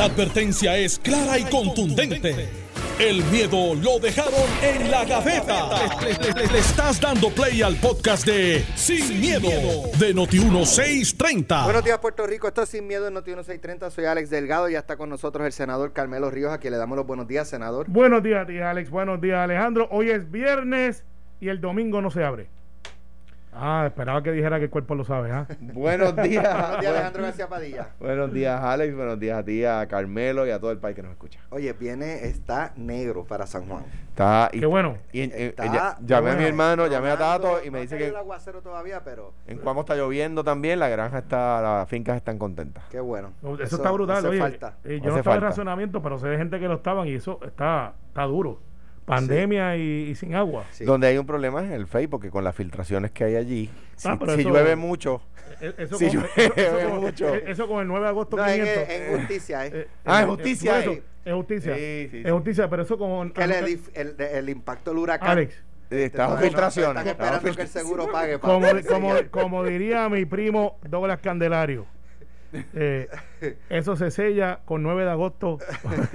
La advertencia es clara y contundente. El miedo lo dejaron en la gaveta. Le, le- le- le estás dando play al podcast de Sin, miedo, de Noti1630. Buenos días, Puerto Rico. Esto es Sin Miedo en Noti 1630. Soy Alex Delgado. Ya está con nosotros el senador Carmelo Ríos, a quien le damos los buenos días, senador. Buenos días, tía Alex. Buenos días, Alejandro. Hoy es viernes y el domingo no se abre. Ah, esperaba que dijera que el cuerpo lo sabe, ¿ah? Buenos días. Buenos días, Alejandro García Padilla. Buenos días, Alex. Buenos días a ti, a Carmelo y a todo el país que nos escucha. Oye, viene, está negro para San Juan. Está, y, Qué bueno. y en- en- Está ya- llamé a mi hermano, llamé a. Tato y me No dice que el aguacero todavía, pero en Cuamo está lloviendo también. La granja está, las fincas están contentas. qué bueno. Eso, está brutal. hace Oye, falta. eh, yo Hace no estaba en falta. racionamiento, pero sé de gente que lo estaban y eso está, está duro. Pandemia y, y sin agua. Sí. Donde hay un problema es en el FEI, porque con las filtraciones que hay allí, si, Ah, pero si eso- llueve mucho. Eh, Eso, Sí, con, llueve eso- mucho. eh, eso con el 9 de agosto No, en, 500. en justicia, ¿eh? Eh, Ah, eh, es justicia, eh. Es justicia. Sí, sí, es sí. justicia, pero eso con. que le dif- el, el impacto del huracán. Alex, Eh, Estamos filtraciones. Están estamos esperando que el seguro pague. como, como, como diría mi primo Douglas Candelario, eh, eso se sella con 9 de agosto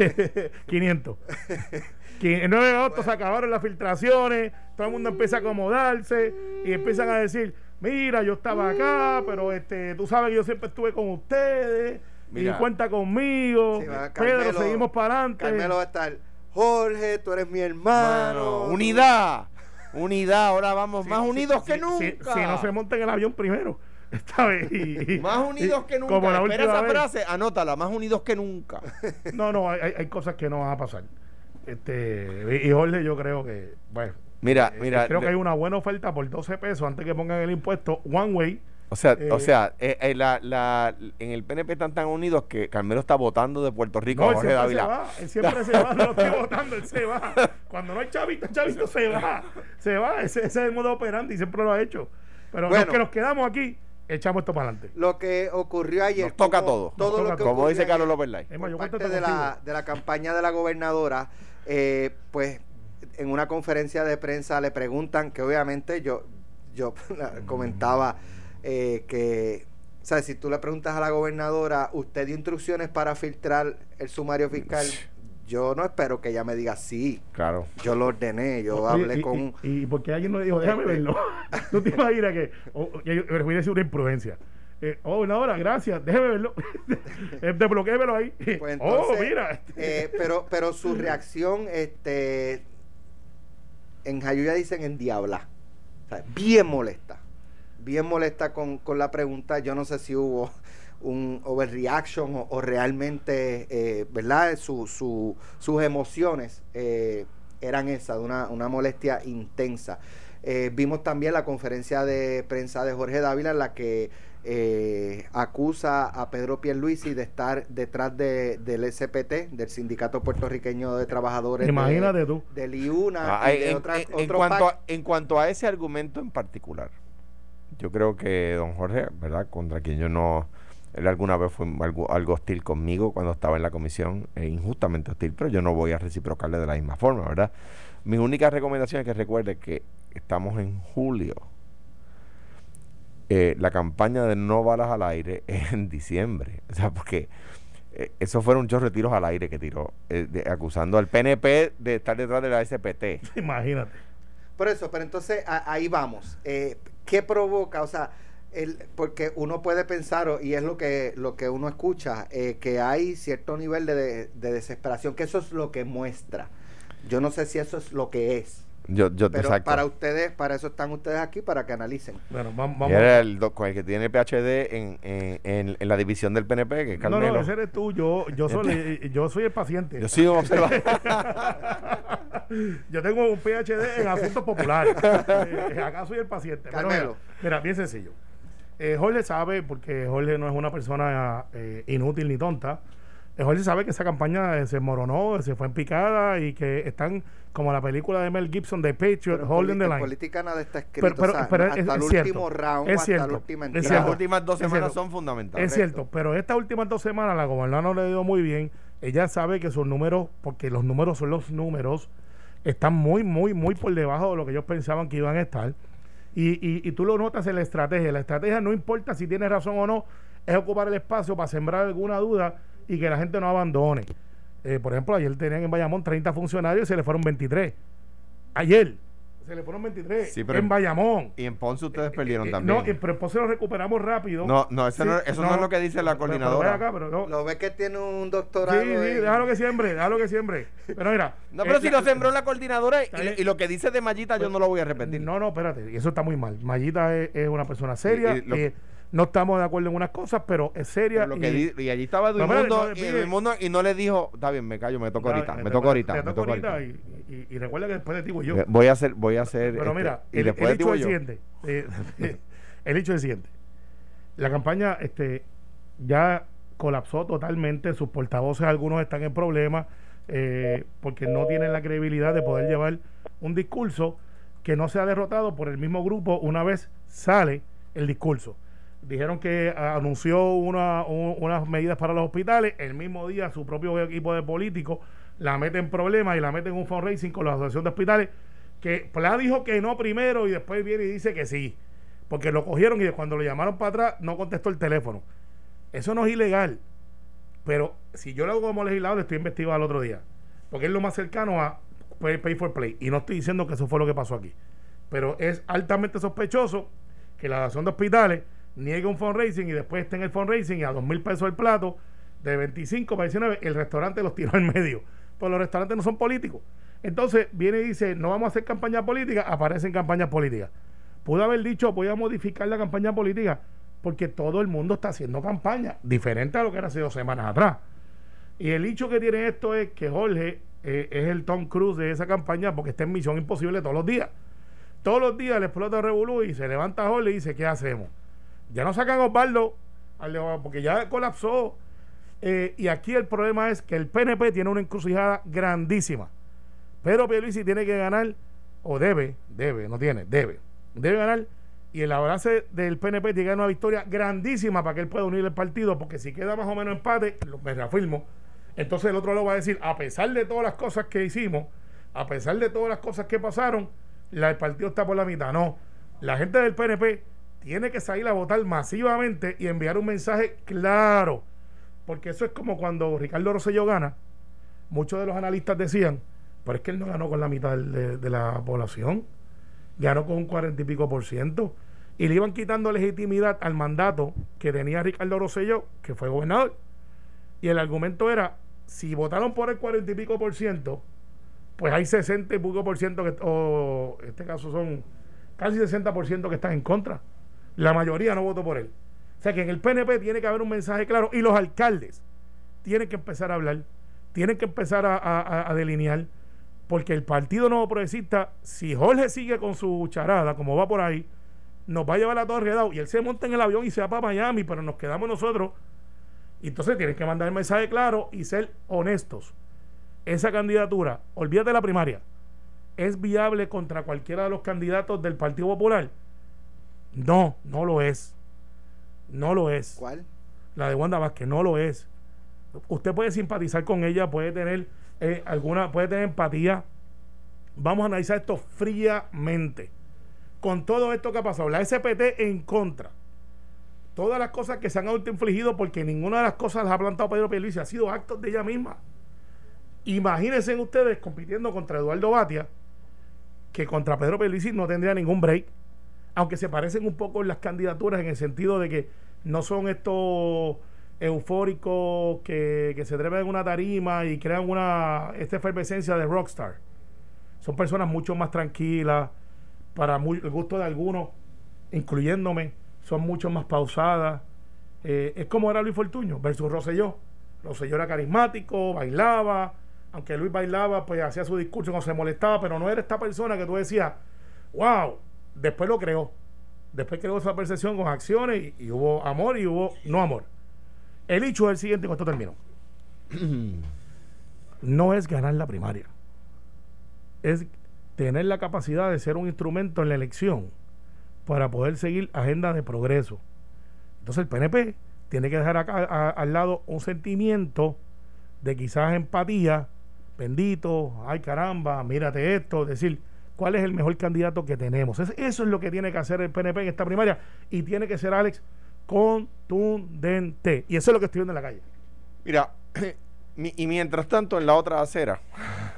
500. Que El 9 de agosto se acabaron las filtraciones, todo el mundo empieza a acomodarse y empiezan a decir, mira, yo estaba acá, pero este, tú sabes que yo siempre estuve con ustedes Mira. y cuenta conmigo. Sí, va, Pedro, Carmelo- seguimos para adelante. Carmelo va a estar. Jorge, tú eres mi hermano. Mano, unidad. Unidad. Ahora vamos más Sí, unidos sí, que sí, nunca. Si, si no se monta en el avión primero. Esta vez. y- Más unidos y- que nunca. Como la Espera última esa vez. frase, anótala. Más unidos que nunca. No, no, hay, hay- cosas que no van a pasar. Este, y Jorge, yo creo que, bueno, Mira, eh, mira. creo que hay una buena oferta por 12 pesos antes que pongan el impuesto one way. O sea, eh, o sea eh, eh, la, la, en el PNP están tan unidos que Carmelo está votando de Puerto Rico No, a él Jorge siempre se Dávila. va, él siempre se va, no lo estoy votando, él se va. Cuando no hay chavito, el chavito se va, se va, ese, ese es el modo operante y siempre lo ha hecho. Pero Bueno. los que nos quedamos aquí, echamos esto para adelante. Lo que ocurrió ayer. Nos toca como todo. Todo Nos lo toca que todo. Como dice ayer Carlos López Lai. Parte de la, de la campaña de la gobernadora, eh, pues en una conferencia de prensa le preguntan que obviamente yo, yo comentaba eh, que, o sea, si tú le preguntas a la gobernadora, ¿usted dio instrucciones para filtrar el sumario fiscal? Yo no espero que ella me diga sí. Claro. Yo lo ordené, yo Oye, hablé y, con... y, y porque alguien nos dijo, déjame verlo. ¿Tú te imaginas que.? o- o- yo, yo les voy a decir una imprudencia. Eh, oh, una hora, gracias, déjeme verlo. Eh, Desbloquémelo ahí. Pues oh, mira. eh, pero, pero su reacción, este, en Jayuya dicen en diabla. O sea, bien molesta. Bien molesta con, con la pregunta. Yo no sé si hubo un overreaction o, o realmente, eh, ¿verdad? Su, su- sus emociones eh, eran esas, de una, una molestia intensa. Eh, vimos también la conferencia de prensa de Jorge Dávila en la que eh, acusa a Pedro Pierluisi de estar detrás de, del SPT, del Sindicato Puertorriqueño de Trabajadores. de- Imagínate tú. Del IUNA Ah, y de en, otra- en- en otro cuanto PAC. a, en cuanto a ese argumento en particular, yo creo que don Jorge, ¿verdad? Contra quien yo no. Él alguna vez fue algo, algo hostil conmigo cuando estaba en la comisión, e injustamente hostil, pero yo no voy a reciprocarle de la misma forma, ¿verdad? Mi única recomendación es que recuerde que estamos en julio. Eh, la campaña de no balas al aire es en diciembre. O sea, porque eh, eso fueron muchos retiros al aire que tiró, eh, de- acusando al PNP de estar detrás de la SPT. Imagínate. Por eso, pero entonces a- ahí vamos. Eh, ¿Qué provoca? O sea, el, porque uno puede pensar, y es lo que, lo que uno escucha, eh, que hay cierto nivel de, de- de desesperación, que eso es lo que muestra. Yo no sé si eso es lo que es. Yo, yo Pero exacto. para ustedes, para eso están ustedes aquí, para que analicen. Bueno, vamos. era el, con el que tiene PhD en, en, en- en la división del PNP, que es no, Carmelo. no, ese eres tú. Yo, yo, soy, yo soy el paciente. Yo soy un observador. Yo tengo un PhD en asuntos populares. Eh, acá soy el paciente. Pero Carmelo. mira, mira, bien sencillo. Eh, Jorge sabe, porque Jorge no es una persona eh, inútil ni tonta. eh, Jorge sabe que esa campaña eh, se moronó, se fue en picada y que están como la película de Mel Gibson de Patriot, Pero Holding the Line. política nada está escrito. Pero- pero- o sea, pero hasta es- el es último cierto, round, es hasta cierto, la última es entrada. Las cierto. últimas dos Es semanas cierto. son fundamentales. Es cierto, pero estas últimas dos semanas la gobernadora no le ha ido muy bien. Ella sabe que sus números, porque los números son los números, están muy, muy, muy por debajo de lo que ellos pensaban que iban a estar. Y, y, tú lo notas en la estrategia. La estrategia no importa si tienes razón o no, es ocupar el espacio para sembrar alguna duda y que la gente no abandone. Eh, por ejemplo, ayer tenían en Bayamón 30 funcionarios y se le fueron 23. Ayer se le fueron 23 Sí, pero en en- Bayamón. Y en Ponce ustedes perdieron Eh, también. No, pero después se lo recuperamos rápido. No, no, eso, Sí, no, eso no, es lo que dice la pero- pero ven coordinadora. acá, pero no. Lo ves que tiene un Sí, doctorado. sí, en- déjalo que siembre, déjalo que siembre. Pero mira. No, pero eh, si la- lo sembró la coordinadora y, y lo que dice de Mallita yo no lo voy a repetir. No, no, espérate, y eso está muy mal. Mayita es, es una persona seria. Y- y lo- eh, no estamos de acuerdo en unas cosas, pero es seria. Pero lo que y- di- y allí estaba Duimundo, no, y, pide- Duimundo y no le dijo, está bien, me callo, me toco ahorita, me toco ahorita, me toco ahorita. Y, y- y recuerda que después de ti voy yo. Eh, Voy a hacer, voy a hacer. Pero este, mira, y el, después el de ti hecho voy es el yo. siguiente. eh, el hecho es el siguiente. La campaña este, ya colapsó totalmente. Sus portavoces, algunos están en problemas eh, porque no tienen la credibilidad de poder llevar un discurso que no sea derrotado por el mismo grupo una vez sale el discurso. Dijeron que ah, anunció una- un- unas medidas para los hospitales. El mismo día su propio equipo de políticos la mete en problemas y la mete en un fundraising con la Asociación de Hospitales. Que Pla dijo que no primero y después viene y dice que sí. Porque lo cogieron y cuando lo llamaron para atrás no contestó el teléfono. Eso no es ilegal. Pero si yo lo hago como legislador, estoy investigado al otro día. Porque es lo más cercano a pay, pay for play. Y no estoy diciendo que eso fue lo que pasó aquí. Pero es altamente sospechoso que la Asociación de Hospitales niegue un fundraising y después esté en el fundraising y a dos mil pesos el plato, de 25 para 19, el restaurante los tiró en medio. Pues los restaurantes no son políticos. Entonces viene y dice, no vamos a hacer campaña política, aparecen campañas políticas. Pudo haber dicho, voy a modificar la campaña política, porque todo el mundo está haciendo campaña, diferente a lo que era hace dos semanas atrás. Y el hecho que tiene esto es que Jorge eh, es el Tom Cruise de esa campaña porque está en misión imposible todos los días. Todos los días le explota Revolú y se levanta Jorge y dice, ¿qué hacemos? Ya no sacan a Osvaldo porque ya colapsó. Eh, y aquí el problema es que el PNP tiene una encrucijada grandísima. Pedro Pierluisi tiene que ganar, o debe, debe, no tiene, debe, debe ganar. Y el abrazo del PNP tiene que ganar una victoria grandísima para que él pueda unir el partido, porque si queda más o menos empate, lo- me reafirmo, entonces el otro lo va a decir, a pesar de todas las cosas que hicimos, a pesar de todas las cosas que pasaron, la, el partido está por la mitad. No, la gente del PNP tiene que salir a votar masivamente y enviar un mensaje claro, porque eso es como cuando Ricardo Rosselló gana, muchos de los analistas decían, pero es que él no ganó con la mitad de la población, ganó con un cuarenta y pico por ciento, y le iban quitando legitimidad al mandato que tenía Ricardo Rosselló, que fue gobernador. Y el argumento era, si votaron por el cuarenta y pico por ciento, pues hay 60 y pico por ciento, que, o en este caso son casi 60 por ciento que están en contra. La mayoría no votó por él. O sea que en el PNP tiene que haber un mensaje claro y los alcaldes tienen que empezar a hablar, tienen que empezar a, delinear, porque el Partido Nuevo Progresista, si Jorge sigue con su charada, como va por ahí, nos va a llevar a todo enredado y él se monta en el avión y se va para Miami, pero nos quedamos nosotros. Entonces tienen que mandar el mensaje claro y ser honestos. Esa candidatura, olvídate de la primaria, ¿es viable contra cualquiera de los candidatos del Partido Popular? No, no lo es. No lo es ¿Cuál? la de Wanda Vázquez, no lo es. Usted puede simpatizar con ella, puede tener eh, alguna, puede tener empatía. Vamos a analizar esto fríamente. Con todo esto que ha pasado, la SPT en contra. Todas las cosas que se han autoinfligido porque ninguna de las cosas las ha plantado Pedro Pierluisi, ha sido actos de ella misma. Imagínense ustedes compitiendo contra Eduardo Batia, que contra Pedro Pierluisi no tendría ningún break, aunque se parecen un poco en las candidaturas en el sentido de que no son estos eufóricos que, que se trepan en una tarima y crean una esta efervescencia de rockstar. Son personas mucho más tranquilas, para muy- el gusto de algunos, incluyéndome, son mucho más pausadas. Eh, es como era Luis Fortuño versus Rosselló. Rosselló era carismático, bailaba, aunque Luis bailaba, pues hacía su discurso, no se molestaba, pero no era esta persona que tú decías, wow, después lo creó. Después creó esa percepción con acciones y, hubo amor y hubo no amor. El hecho es el siguiente, con esto termino. no es ganar la primaria. Es tener la capacidad de ser un instrumento en la elección para poder seguir agenda de progreso. Entonces el PNP tiene que dejar acá al lado un sentimiento de quizás empatía, bendito, ay caramba, mírate esto, decir cuál es el mejor candidato que tenemos. Es- eso es lo que tiene que hacer el PNP en esta primaria y tiene que ser Alex contundente. Y eso es lo que estoy viendo en la calle. Mira, y mientras tanto en la otra acera,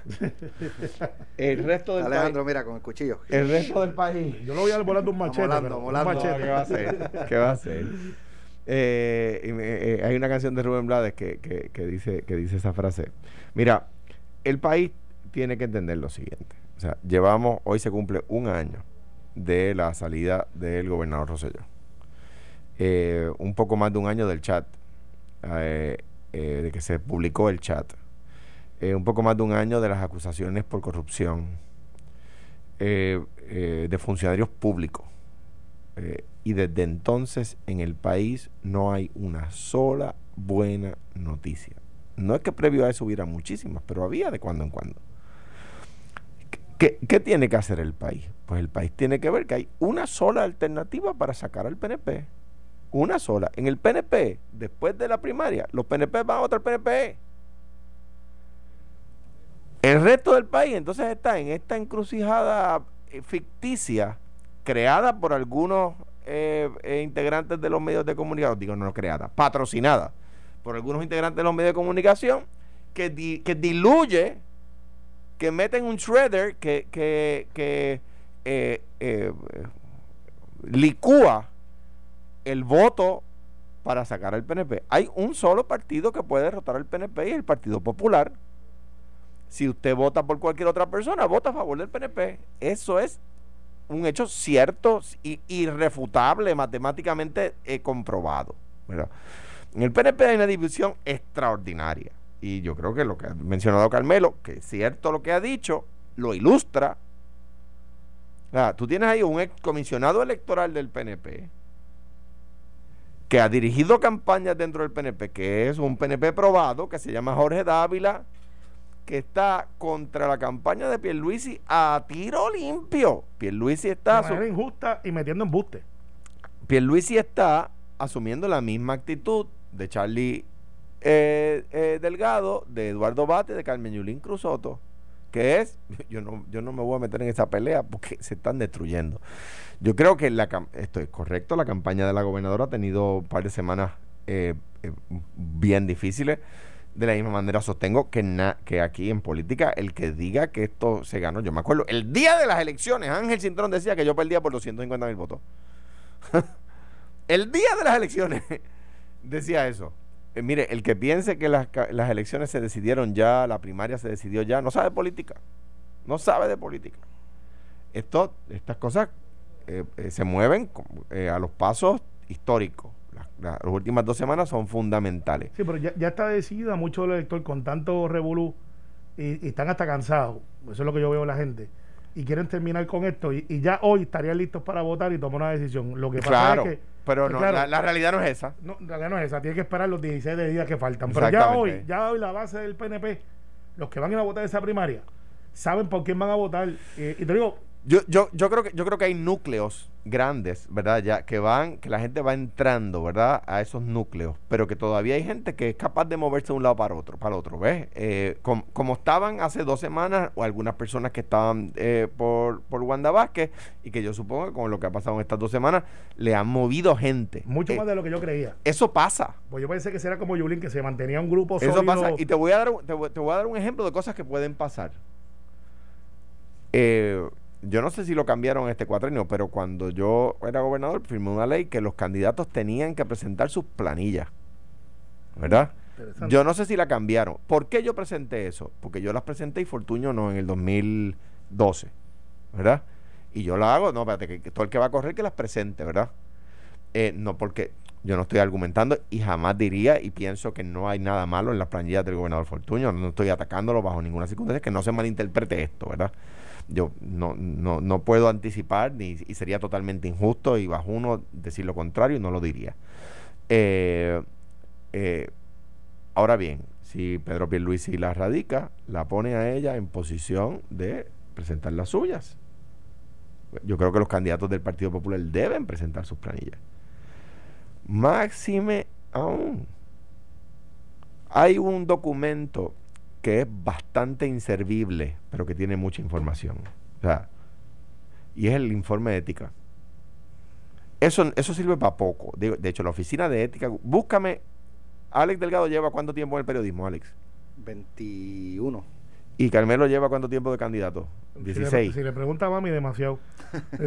el resto del Alejandro, mira, con el cuchillo. El resto del país. Yo lo voy a volando un machete. Molando, molando. Un machete. ¿Qué va a hacer? ¿Qué va a hacer? Eh, eh, hay una canción de Rubén Blades que, que, que, dice, que dice esa frase. Mira, el país tiene que entender lo siguiente. O sea, llevamos, hoy se cumple un año de la salida del gobernador Rosselló. Eh, un poco más de un año del chat, eh, eh, de que se publicó el chat. un poco más de un año de las acusaciones por corrupción de funcionarios públicos. y desde entonces en el país no hay una sola buena noticia. No es que previo a eso hubiera muchísimas, pero había de cuando en cuando. ¿Qué, ¿Qué, tiene que hacer el país? Pues el país tiene que ver que hay una sola alternativa para sacar al PNP. Una sola. En el PNP, después de la primaria, los PNP van a votar PNP. El resto del país entonces está en esta encrucijada eh, ficticia creada por algunos eh, eh, integrantes de los medios de comunicación, digo no creada, patrocinada por algunos integrantes de los medios de comunicación, que diluye que meten un shredder que, que, que eh, eh, licúa el voto para sacar al PNP. Hay un solo partido que puede derrotar al PNP y el Partido Popular. Si usted vota por cualquier otra persona, vota a favor del PNP. Eso es un hecho cierto irrefutable, matemáticamente eh, comprobado. En el PNP hay una división extraordinaria. Y yo creo que lo que ha mencionado Carmelo, que es cierto lo que ha dicho, lo ilustra. tú tienes ahí un ex comisionado electoral del PNP que ha dirigido campañas dentro del PNP, que es un PNP probado, que se llama Jorge Dávila, que está contra la campaña de Pierluisi a tiro limpio. Pierluisi está... De manera injusta y metiendo embuste. Pierluisi está asumiendo la misma actitud de Charlie eh, eh, Delgado, de Eduardo Bate, de Carmen Yulín Cruzoto, que es, yo no, yo no me voy a meter en esa pelea porque se están destruyendo. Yo creo que esto es correcto, la campaña de la gobernadora ha tenido un par de semanas eh, bien difíciles. De la misma manera sostengo que, que aquí en política el que diga que esto se ganó, yo me acuerdo, el día de las elecciones, Ángel Cintrón decía que yo perdía por 250 mil votos. el día de las elecciones decía eso. Eh, mire, el que piense que las, elecciones se decidieron ya, la primaria se decidió ya, no sabe política. No sabe de política. Esto, estas cosas eh, eh, se mueven a los pasos históricos. las últimas dos semanas son fundamentales. Sí, pero ya, está decidida mucho el elector con tanto revolú y, y, están hasta cansados. Eso es lo que yo veo en la gente. Y quieren terminar con esto. Y, ya hoy estarían listos para votar y tomar una decisión. Lo que pasa es que pero no, la, realidad no es esa. No, la realidad no es esa. Tiene que esperar los 16 de días que faltan. Pero ya hoy, ya hoy la base del PNP, los que van a votar esa primaria, saben por quién van a votar. Eh, y te digo, yo, yo, yo, creo que, yo creo que hay núcleos grandes, ¿verdad? Ya que van, que la gente va entrando, ¿verdad? A esos núcleos, pero que todavía hay gente que es capaz de moverse de un lado para otro, para otro, ¿ves? Eh, como estaban hace dos semanas, o algunas personas que estaban eh, por, por Wanda Vázquez, y que yo supongo que con lo que ha pasado en estas dos semanas, le han movido gente. Mucho eh, más de lo que yo creía. Eso pasa. Pues yo pensé que será como Yulín, que se mantenía un grupo Eso pasa. Y te voy a dar, te voy a dar un ejemplo de cosas que pueden pasar. Eh yo no sé si lo cambiaron este cuatrenio, pero cuando yo era gobernador firmé una ley que los candidatos tenían que presentar sus planillas. ¿Verdad? Yo no sé si la cambiaron. ¿Por qué yo presenté eso? Porque yo las presenté y Fortuño no en el 2012. ¿Verdad? Y yo la hago, no, espérate, que, todo el que va a correr que las presente, ¿verdad? Eh, no, porque yo no estoy argumentando y jamás diría y pienso que no hay nada malo en las planillas del gobernador Fortuño. No estoy atacándolo bajo ninguna circunstancia, que no se malinterprete esto, ¿verdad? Yo no, no, no puedo anticipar ni, y sería totalmente injusto y bajo uno decir lo contrario y no lo diría. Eh, eh, ahora bien, si Pedro Pierluisi la radica, la pone a ella en posición de presentar las suyas. Yo creo que los candidatos del Partido Popular deben presentar sus planillas. Máxime aún. Hay un documento que es bastante inservible, pero que tiene mucha información. O sea, y es el informe de ética. Eso, eso sirve para poco. De, hecho, la oficina de ética, búscame Alex Delgado lleva cuánto tiempo en el periodismo, Alex? 21. ¿Y Carmelo lleva cuánto tiempo de candidato? Si le- 16. Si le, pregunta a mami, demasiado.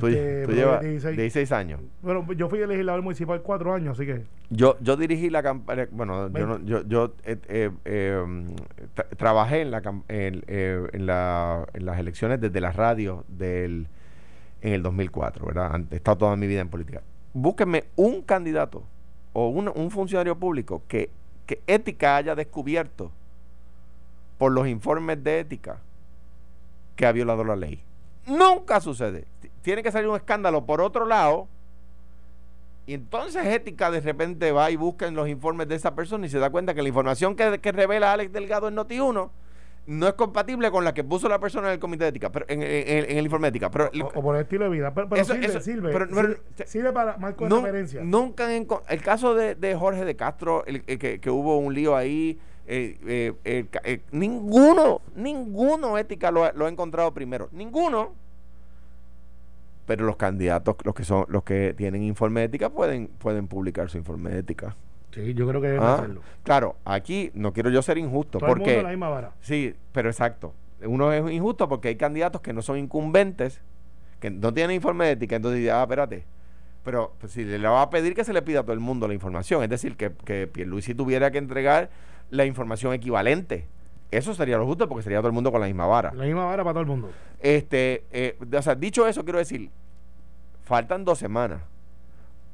Tú, Este, tú llevas 16. 16 años. Bueno, yo fui legislador municipal cuatro años, así que. Yo, yo dirigí la campaña, bueno, yo, no- yo, yo eh, eh, eh, tra- trabajé en, la, en, eh, en, la- en las elecciones desde las radios del, en el 2004, ¿verdad? He estado toda mi vida en política. Búsquenme un candidato o un, un funcionario público que, que ética haya descubierto por los informes de ética que ha violado la ley. Nunca sucede. Tiene que salir un escándalo por otro lado y entonces ética de repente va y busca en los informes de esa persona y se da cuenta que la información que, que revela Alex Delgado en Noti1 no es compatible con la que puso la persona en el comité de ética, pero en, en- en el informe de ética. Pero O, o por el estilo de vida. Pero, pero Eso- sirve, eso- sirve, pero- sirve. sirve para marco de no- referencia. nunca enco- el caso de, de Jorge de Castro, el- el que, que hubo un lío ahí, eh, eh, eh, ninguno, ninguno ética lo, ha- lo ha encontrado primero, ninguno. Pero los candidatos, los que son, los que tienen informe de ética, pueden, pueden publicar su informe de ética. Sí, yo creo que debe Ah, hacerlo. Claro, aquí no quiero yo ser injusto, Todo el mundo porque en la misma vara. sí, pero exacto. Uno es injusto porque hay candidatos que no son incumbentes, que no tienen informe de ética, entonces ah, espérate. Pero pues, si le va a pedir que se le pida a todo el mundo la información, es decir, que, que Pierluisi tuviera que entregar la información equivalente. Eso sería lo justo porque sería todo el mundo con la misma vara. La misma vara para todo el mundo. Este, eh, o sea, dicho eso, quiero decir, faltan dos semanas.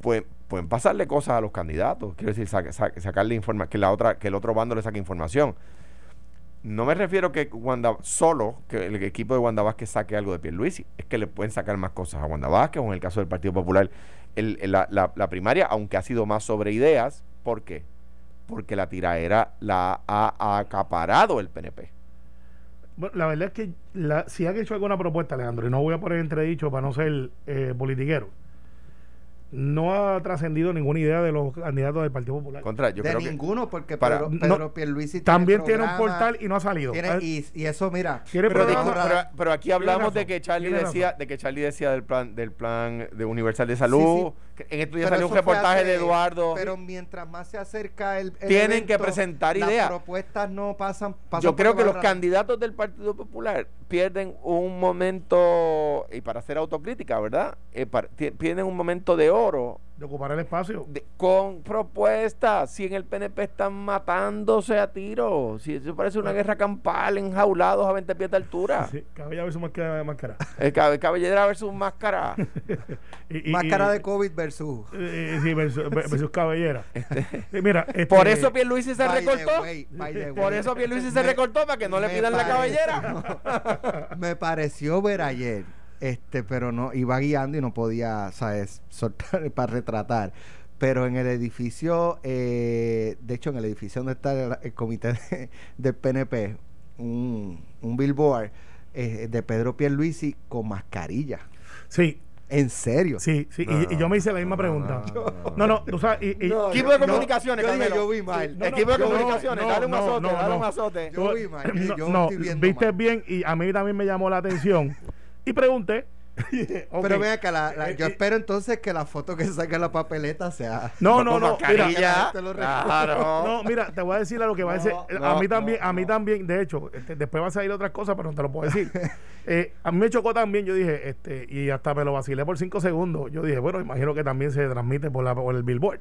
Pues, pueden pasarle cosas a los candidatos. Quiero decir, sa- sa- sacarle información, que la otra, que el otro bando le saque información. No me refiero que Wanda, solo que el equipo de Wanda Vázquez saque algo de Pierluisi. Es que le pueden sacar más cosas a Wanda Vázquez o en el caso del Partido Popular, el- el- la, la- la primaria, aunque ha sido más sobre ideas. ¿Por qué? Porque la tiraera la ha acaparado el PNP. Bueno, la verdad es que la, si han hecho alguna propuesta, Alejandro, y no voy a poner entredicho para no ser eh, politiquero, no ha trascendido ninguna idea de los candidatos del Partido Popular. Contra, yo de creo que ninguno, porque para- Pedro, No, Pierluisi También tiene un portal y no ha salido. tiene- Ah, y, y eso, mira, Tiene pero, programa- pero- pero aquí hablamos de que Charlie tiene decía de que Charlie decía del plan del plan de universal de salud Sí, que en estos días salió un reportaje hace- de Eduardo. Pero mientras más se acerca el, el Tienen que presentar las ideas. propuestas no pasan, pasan yo creo que los candidatos del Partido Popular pierden un momento y para hacer autocrítica verdad Eh, para- pierden un momento de oro de ocupar el espacio. de- con propuestas si en el PNP están matándose a tiros si eso parece una guerra campal enjaulados a 20 pies de altura Sí, cabella versus máscara. máscara. el cabe- cabellera versus máscara Y- y- Máscara y- de COVID versus. eh, sí, versus, versus cabellera. Eh, Mira, este, Este, por eso Pierluisi se recortó way, por eso Pierluisi se Me- recortó para que no le pidan la cabellera Me pareció ver ayer, este, pero no, iba guiando y no podía, ¿sabes? Soltar para retratar. Pero en el edificio, eh, de hecho, en el edificio donde está el, el comité de- del PNP, un, un billboard eh, de Pedro Pierluisi con mascarilla. Sí, En serio. sí, sí. No, y, y yo me hice la misma pregunta. No, no, tú sabes. Y, y- No, Equipo de comunicaciones, yo dije, yo vi mal. Sí, no, equipo de comunicaciones no, dale un no, azote no, dale un azote Yo vi mal. no, yo no, estoy viendo viste mal. bien y a mí también me llamó la atención. Y pregunté. Pero ven acá, la- la- Eh, yo eh, espero entonces que la foto que saque en la papeleta sea. No, no, no. Mira, mascarilla te lo claro No, mira, te voy a decir a lo que va a decir. No, a no, mí también, no, a mí también, de hecho, este, después va a salir otras cosas, pero no te lo puedo decir. Eh, a mí me chocó también, yo dije, este, y hasta me lo vacilé por cinco segundos. Yo dije, bueno, imagino que también se transmite por, la, por el billboard.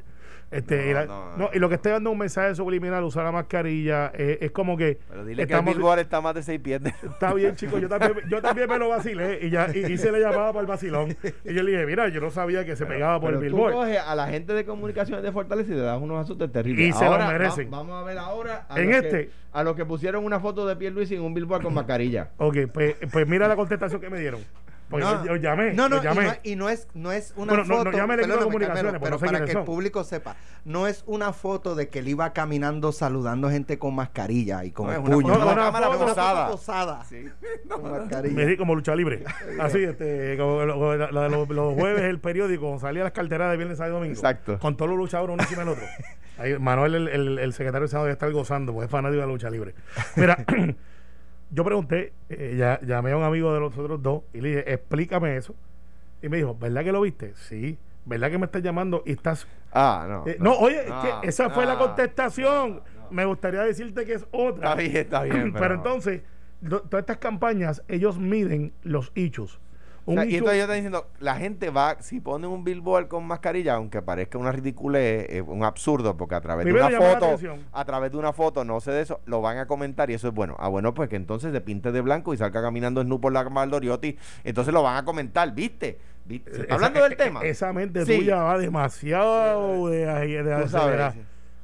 Este, No, y, la- no, no, no. y lo que estoy dando un mensaje subliminal, usar la mascarilla, eh, es como que pero dile estamos- que el Billboard está más de seis pies Está bien, chicos. Yo también, yo también me lo vacilé y ya y hice la llamada para el vacilón. Y yo le dije, mira, yo no sabía que se pegaba por el Pero tú billboard. coges a la gente de comunicaciones de Fortaleza y le das unos azotes terribles. Y se lo merecen. va- vamos a ver ahora a En los este. que, a los que pusieron una foto de Pierluisi en un billboard con mascarilla. Ok, pues, pues mira la contestación que me dieron. Pues No. yo, yo llamé. No, no, yo y llamé. no, y no es, no es una Bueno, no- foto. no equipo de perdóname, comunicaciones, pues no pero sé para que el son. público sepa, no es una foto de que él iba caminando saludando gente con mascarilla y con No, el es una puño. foto- No, una cámara foto posada. posada. Sí. Con Me mascarilla. di como lucha libre. Así, este, como lo- la- la los, los jueves el periódico, salía las carteras de viernes, sábado y domingo. Exacto. Con todos los luchadores uno encima del otro. Ahí, Manuel, el, el, el secretario de Senado, debe estar gozando, porque es fanático de la lucha libre. Mira, yo pregunté, eh, ya, llamé a un amigo de los otros dos y le dije, explícame eso. Y me dijo, ¿verdad que lo viste? Sí. ¿verdad que me estás llamando y estás... Ah, no. Eh, no, oye, que esa fue la no, contestación. no. Me gustaría decirte que es otra. Está bien, está bien. pero, entonces, do- todas estas campañas, ellos miden los hechos. O Un sea, y entonces yo estoy diciendo, la gente va, si ponen un billboard con mascarilla, aunque parezca una ridiculez, eh, un absurdo, porque a través de una foto, a través de una foto, no sé de eso, lo van a comentar y eso es bueno. Ah, bueno, pues que entonces se pinte de blanco y salga caminando en por la Maldoriotti, entonces lo van a comentar, ¿viste? ¿Viste? ¿Se está Esa- hablando del e- tema? Esa mente Sí. tuya va demasiado de, de sabes.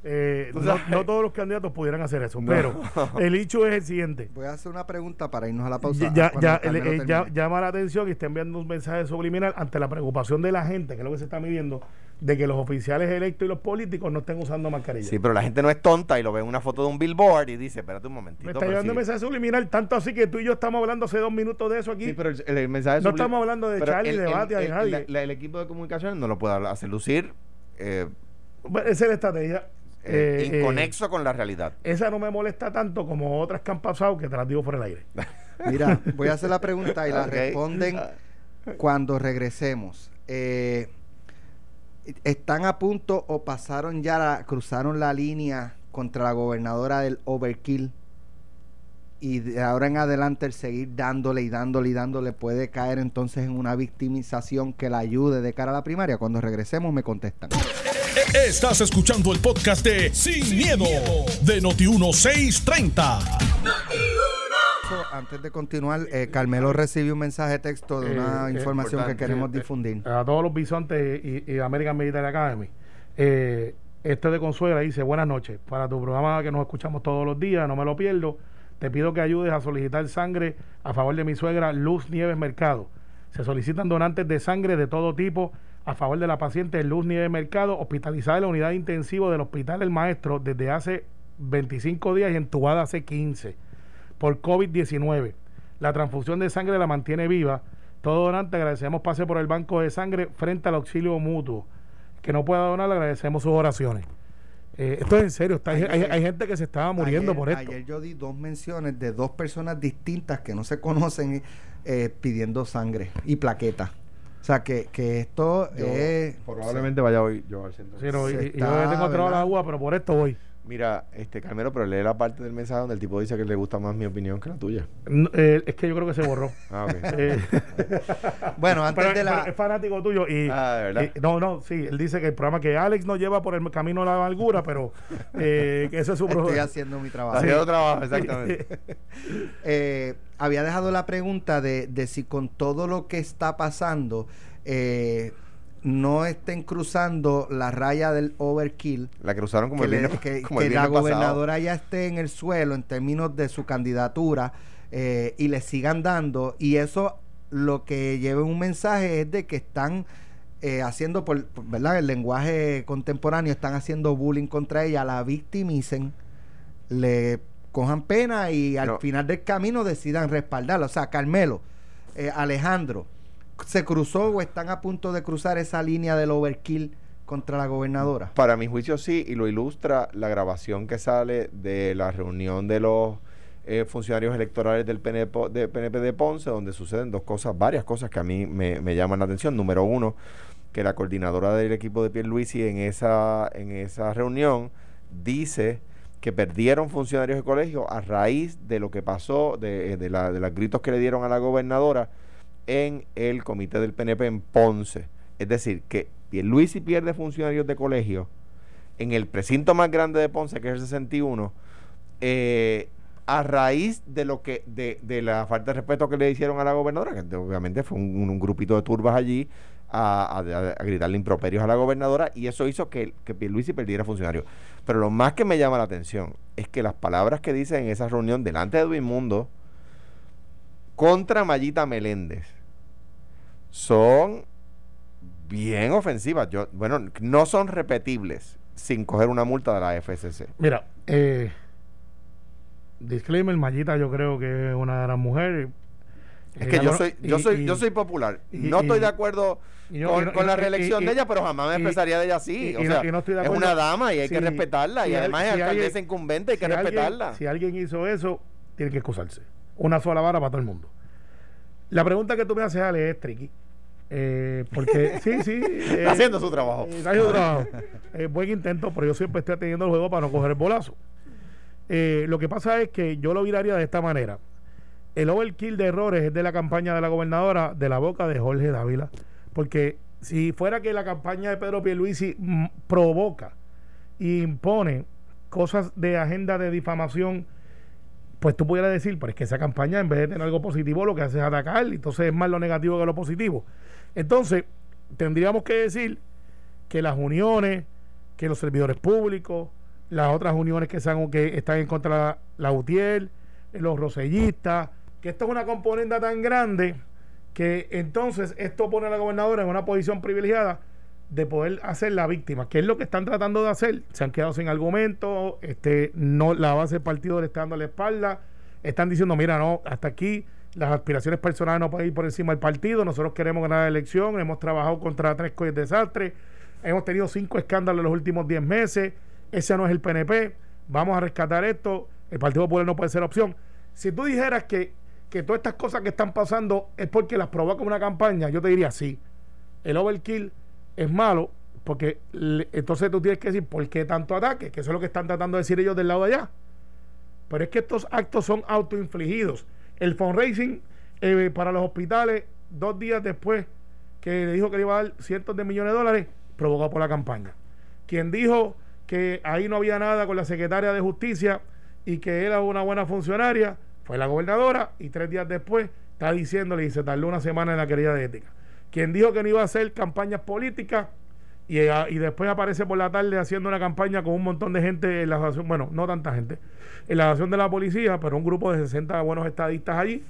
Eh, no, todos los candidatos pudieran hacer eso, No. pero el hecho es el siguiente. Voy a hacer una pregunta para irnos a la pausa. Ya, ya, eh, ya- llama la atención y está enviando un mensaje subliminal ante la preocupación de la gente, que es lo que se está midiendo, de que los oficiales electos y los políticos no estén usando mascarilla. Sí, pero la gente no es tonta y lo ve en una foto de un billboard y dice, espérate un momentito. Me está llevando sí". un mensaje subliminal, tanto así que tú y yo estamos hablando hace dos minutos de eso aquí. Sí, pero el, el mensaje No estamos hablando de Charlie, el- de el- Batia, de nadie. la- la- el equipo de comunicaciones no lo puede hacer lucir eh, esa es la estrategia. Eh, Eh, inconexo con la realidad. eh, esa no me molesta tanto como otras que han pasado que te las digo por el aire. Mira, voy a hacer la pregunta y la responden cuando regresemos. Eh, ¿Están a punto o pasaron ya, la- cruzaron la línea contra la gobernadora del overkill? Y de ahora en adelante el seguir dándole y dándole y dándole puede caer entonces en una victimización que la ayude de cara a la primaria. Cuando regresemos me contestan. Estás escuchando el podcast de Sin, miedo, de Noti1630. Antes de continuar, eh, Carmelo recibió un mensaje de texto de una Eh, eh, información que queremos Eh, eh, difundir. a todos los bisontes y, y American Military Academy. Eh, este de Consuela dice, buenas noches, para tu programa que nos escuchamos todos los días, no me lo pierdo, te pido que ayudes a solicitar sangre a favor de mi suegra Luz Nieves Mercado. Se solicitan donantes de sangre de todo tipo a favor de la paciente Luz Nieves Mercado, hospitalizada en la unidad intensiva del Hospital El Maestro desde hace 25 días y entubada hace 15 por COVID-19. La transfusión de sangre la mantiene viva. Todo donante agradecemos pase por el banco de sangre frente al auxilio mutuo. Que no pueda donar, le agradecemos sus oraciones. Eh, esto es en serio, está- hay, hay- hay gente que se estaba muriendo ayer, por esto. Ayer yo di dos menciones de dos personas distintas que no se conocen eh, pidiendo sangre y plaquetas. O sea, que, que esto es... probablemente vaya hoy yo al centro. Sí, no, y- se y está, yo tengo ¿verdad? la agua, pero por esto voy. Mira, este Carmelo, pero lee la parte del mensaje donde el tipo dice que le gusta más mi opinión que la tuya. No, eh, es que yo creo que se borró. Ah, ok. Eh, Bueno, antes pero- de la... es fanático tuyo y, Ah, ¿de verdad? y- no no sí él dice que el programa que Alex nos lleva por el camino de la amargura pero eh, que ese es su Estoy programa haciendo mi trabajo. Haciendo trabajo, exactamente. Eh, había dejado la pregunta de, de si con todo lo que está pasando eh, no estén cruzando la raya del overkill La cruzaron como que, el viernes, que- como que el la pasado. gobernadora ya esté en el suelo en términos de su candidatura eh, y le sigan dando y eso lo que lleva un mensaje es de que están eh, haciendo por, por- verdad el lenguaje contemporáneo están haciendo bullying contra ella la victimicen le cojan pena y al No. final del camino decidan respaldarla o sea Carmelo eh, Alejandro se cruzó o están a punto de cruzar esa línea del overkill contra la gobernadora Para mi juicio sí, y lo ilustra la grabación que sale de la reunión de los eh, funcionarios electorales del PNP de, de Ponce, donde suceden dos cosas, varias cosas que a mí me, llaman la atención. Número uno, que la coordinadora del equipo de Pierluisi en esa, en esa reunión dice que perdieron funcionarios de colegio a raíz de lo que pasó, de, de, la- de los gritos que le dieron a la gobernadora en el comité del PNP en Ponce. Es decir, que Pierluisi pierde funcionarios de colegio en el precinto más grande de Ponce, que es el 61, eh, a raíz de lo que de, de la falta de respeto que le hicieron a la gobernadora, que obviamente fue un, grupito de turbas allí a, a- gritarle improperios a la gobernadora y eso hizo que, que Pierluisi perdiera funcionarios. Pero lo más que me llama la atención es que las palabras que dice en esa reunión delante de Edwin contra Mayita Meléndez son bien ofensivas. Yo, bueno, no son repetibles sin coger una multa de la FCC. Mira, eh, disclaimer, Mayita yo creo que es una gran mujer. Es Eh, que ya yo soy, yo soy, y- yo soy popular. y- no estoy de acuerdo y con, la reelección de ella, pero jamás me expresaría de ella así. o sea, no estoy de es una dama y hay que respetarla. Y si además es alcaldesa alguien- incumbente, hay que si alguien- respetarla. si alguien hizo eso, tiene que excusarse. Una sola vara para todo el mundo. La pregunta que tú me haces, Ale, es tricky. Eh, porque sí, sí. eh, haciendo su trabajo. eh, está haciendo su trabajo. Buen intento, pero yo siempre estoy atendiendo el juego para no coger el bolazo. Lo que pasa es que yo lo viraría de esta manera. El overkill de errores es de la campaña de la gobernadora de la boca de Jorge Dávila. Porque si fuera que la campaña de Pedro Pierluisi mm, provoca e impone cosas de agenda de difamación, pues tú pudieras decir, pero es que esa campaña en vez de tener algo positivo lo que hace es atacar, entonces es más lo negativo que lo positivo. Entonces, tendríamos que decir que las uniones, que los servidores públicos, las otras uniones que, que están en contra de la, UTIER, los rosellistas, que esto es una componente tan grande que entonces esto pone a la gobernadora en una posición privilegiada de poder hacer la víctima, que es lo que están tratando de hacer. Se han quedado sin argumento, este, no, la base del partido le está dando la espalda, están diciendo, mira, no, hasta aquí las aspiraciones personales no pueden ir por encima del partido, nosotros queremos ganar la elección, hemos trabajado contra tres cosas desastres, hemos tenido cinco escándalos en los últimos diez meses, ese no es el PNP, vamos a rescatar esto, el Partido Popular no puede ser opción. Si tú dijeras que, que todas estas cosas que están pasando es porque las provoca una campaña, yo te diría sí. El overkill es malo porque le- entonces tú tienes que decir por qué tanto ataque, que eso es lo que están tratando de decir ellos del lado de allá. Pero es que estos actos son autoinfligidos. El fundraising eh, para los hospitales, dos días después que le dijo que le iba a dar cientos de millones de dólares, provocado por la campaña. Quien dijo que ahí no había nada con la secretaria de Justicia y que era una buena funcionaria, fue la gobernadora y tres días después está diciéndole y se tardó una semana en la querella de ética. Quien dijo que no iba a hacer campañas políticas y, eh, y después aparece por la tarde haciendo una campaña con un montón de gente en la asociación, bueno, no tanta gente, en la asociación de la policía, pero un grupo de 60 buenos estadistas allí,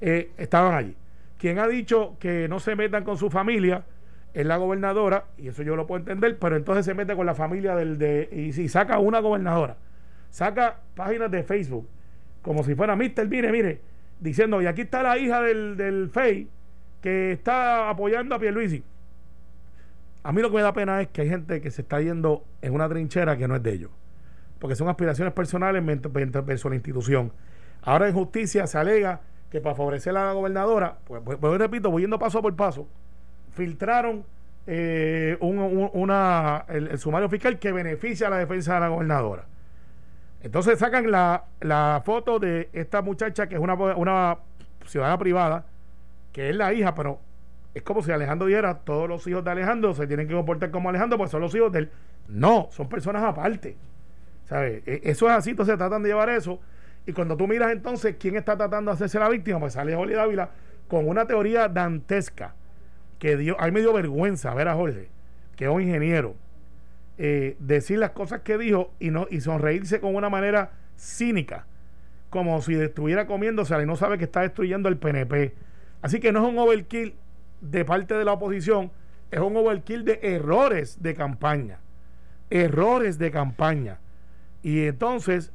eh, estaban allí. Quien ha dicho que no se metan con su familia es la gobernadora, y eso yo lo puedo entender, pero entonces se mete con la familia del de, y si saca una gobernadora, saca páginas de Facebook, como si fuera Mister, mire, mire, diciendo, y aquí está la hija del, del FEI que está apoyando a Pierluisi. A mí lo que me da pena es que hay gente que se está yendo en una trinchera que no es de ellos. Porque son aspiraciones personales versus la institución. Ahora en justicia se alega que para favorecer a la gobernadora, pues, pues, pues, repito, voy yendo paso por paso, filtraron eh, un- una, el, el sumario fiscal que beneficia a la defensa de la gobernadora. Entonces sacan la, la foto de esta muchacha que es una, una ciudadana privada, que es la hija, pero es como si Alejandro dijera, todos los hijos de Alejandro se tienen que comportar como Alejandro, pues son los hijos de él. No, son personas aparte. ¿Sabes? E- Eso es así, entonces tratan de llevar eso. Y cuando tú miras entonces quién está tratando de hacerse la víctima, pues sale Jorge Dávila con una teoría dantesca que dio, a me dio vergüenza ver a Jorge, que es un ingeniero, eh, decir las cosas que dijo y no y sonreírse con una manera cínica, como si estuviera comiéndose y no sabe que está destruyendo el PNP. Así que no es un overkill de parte de la oposición, es un overkill de errores de campaña. Errores de campaña. Y entonces,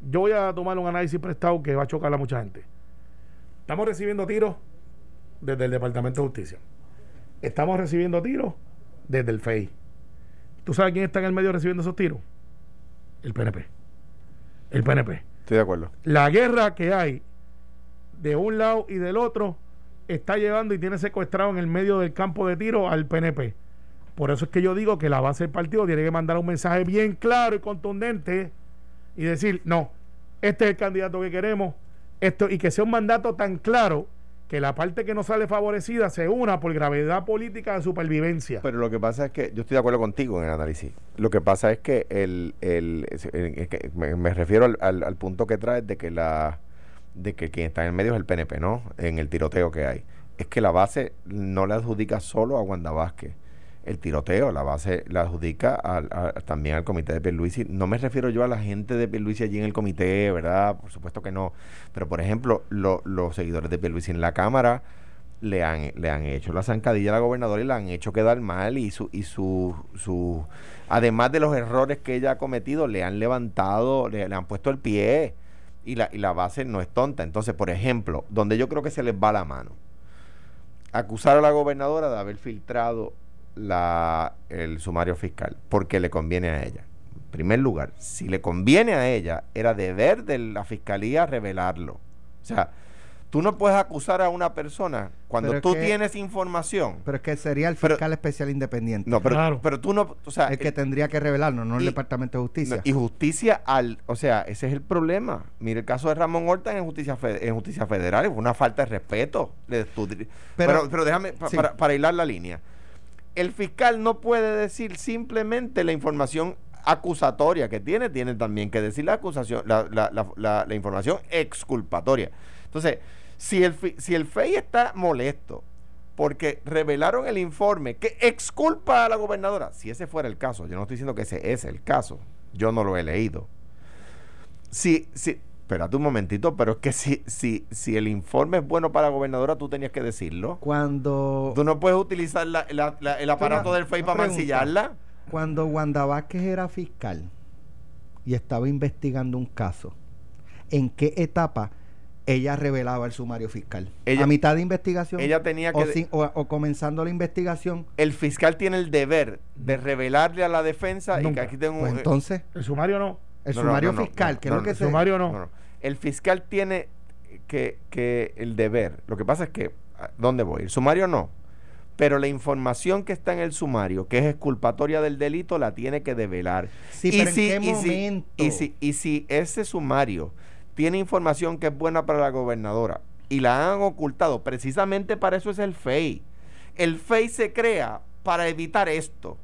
yo voy a tomar un análisis prestado que va a chocar a mucha gente. Estamos recibiendo tiros desde el Departamento de Justicia. Estamos recibiendo tiros desde el FEI. ¿Tú sabes quién está en el medio recibiendo esos tiros? El PNP. El PNP. Estoy de acuerdo. La guerra que hay de un lado y del otro está llevando y tiene secuestrado en el medio del campo de tiro al PNP. Por eso es que yo digo que la base del partido tiene que mandar un mensaje bien claro y contundente y decir, no, este es el candidato que queremos, esto, y que sea un mandato tan claro que la parte que no sale favorecida se una por gravedad política de supervivencia. Pero lo que pasa es que yo estoy de acuerdo contigo en el análisis. Lo que pasa es que el, el, me, me refiero al, al- al punto que traes de que la de que quien está en el medio es el PNP, ¿no? En el tiroteo que hay. Es que la base no le adjudica solo a Wanda Vázquez. El tiroteo, la base la adjudica a- también al comité de Pierluisi. No me refiero yo a la gente de Pierluisi allí en el comité, ¿verdad? Por supuesto que no. Pero, por ejemplo, lo- los seguidores de Pierluisi en la Cámara le han, le han hecho la zancadilla a la gobernadora y la han hecho quedar mal y su, y su, su además de los errores que ella ha cometido, le han levantado, le, le han puesto el pie y la, y la base no es tonta. Entonces, por ejemplo, donde yo creo que se les va la mano, acusar a la gobernadora de haber filtrado la, el sumario fiscal, porque le conviene a ella. En primer lugar, si le conviene a ella, era deber de la fiscalía revelarlo. O sea, tú no puedes acusar a una persona cuando Pero es tú que- tienes información. Pero es que sería el Pero- fiscal especial independiente. no, pero, Claro. pero tú no, o sea, el que el- tendría que revelarlo, no el y- Departamento de Justicia. no, y justicia al, o sea, ese es el problema. Mire el caso de Ramón Horta en justicia en justicia federal, fue una falta de respeto. Le- tú- pero, Pero- pero, déjame pa- sí. para, para hilar la línea. El fiscal no puede decir simplemente la información acusatoria que tiene, tiene también que decir la acusación, la, la- la- la- la información exculpatoria. Entonces, si el, si el FEI está molesto porque revelaron el informe que exculpa a la gobernadora, si ese fuera el caso, yo no estoy diciendo que ese es el caso, yo no lo he leído. Si, si, espérate un momentito, pero es que si, si, si el informe es bueno para la gobernadora, tú tenías que decirlo. Cuando, Tú no puedes utilizar la- la- la- el aparato Una- del FEI para pregunta. mancillarla. cuando Wanda Vázquez era fiscal y estaba investigando un caso, ¿en qué etapa ella revelaba el sumario fiscal? Ella- ¿A mitad de investigación? Ella tenía que... o, sin- o- o comenzando la investigación? el fiscal tiene el deber de revelarle a la defensa y que aquí tengo Pues entonces, El sumario no. el No, sumario no, no, fiscal, no, que no, es lo que El se... sumario no. No, no. El fiscal tiene que, que el deber. Lo que pasa es que, ¿a ¿dónde voy? El sumario no. Pero la información que está en el sumario, que es exculpatoria del delito, la tiene que develar. Sí, pero ¿en qué y si- momento? y, si, y si ese sumario tiene información que es buena para la gobernadora y la han ocultado, precisamente para eso es el FEI. El FEI se crea para evitar esto.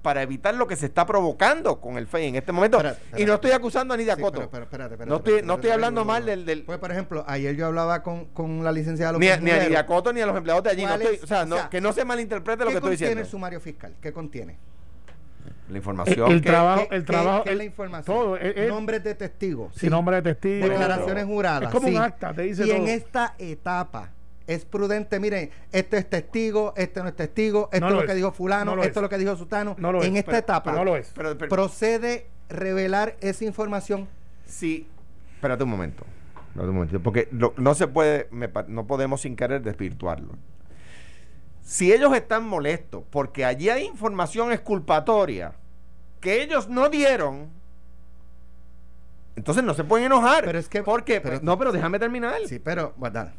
Para evitar lo que se está provocando con el FEI en este momento. Espérate, espérate. Y no estoy acusando a Nidia Sí, Coto. espérate, no estoy, no estoy hablando mal del... del Pues, por ejemplo, ayer yo hablaba con, con la licenciada ni, a, López ni a Mulero. Nidia Coto ni a los empleados de allí. No ¿Cuál estoy, es? o sea, O no- sea, que no se malinterprete lo ¿Qué que estoy contiene diciendo. el sumario fiscal? ¿Qué contiene? La información el que- trabajo, ¿Qué- el trabajo, el- la información? todo, es- es- Nombres de testigos. sin nombre de testigo. Declaraciones juradas. Es como sí. un acta, te dice Y todo. en esta etapa es prudente, miren, este es testigo, este no es testigo, esto No es lo lo que dijo fulano, No esto es es. lo que dijo sutano. No lo en es, esta pero- etapa pero no lo es. Pero- pero- procede revelar esa información. Sí, espérate un momento. Espérate un momentito, porque lo- no se puede, me no podemos sin querer desvirtuarlo. Si ellos están molestos porque allí hay información exculpatoria que ellos no dieron, entonces no se pueden enojar. Pero es que- ¿Por qué? pero- no, pero déjame terminar. Sí, pero, bueno, dale.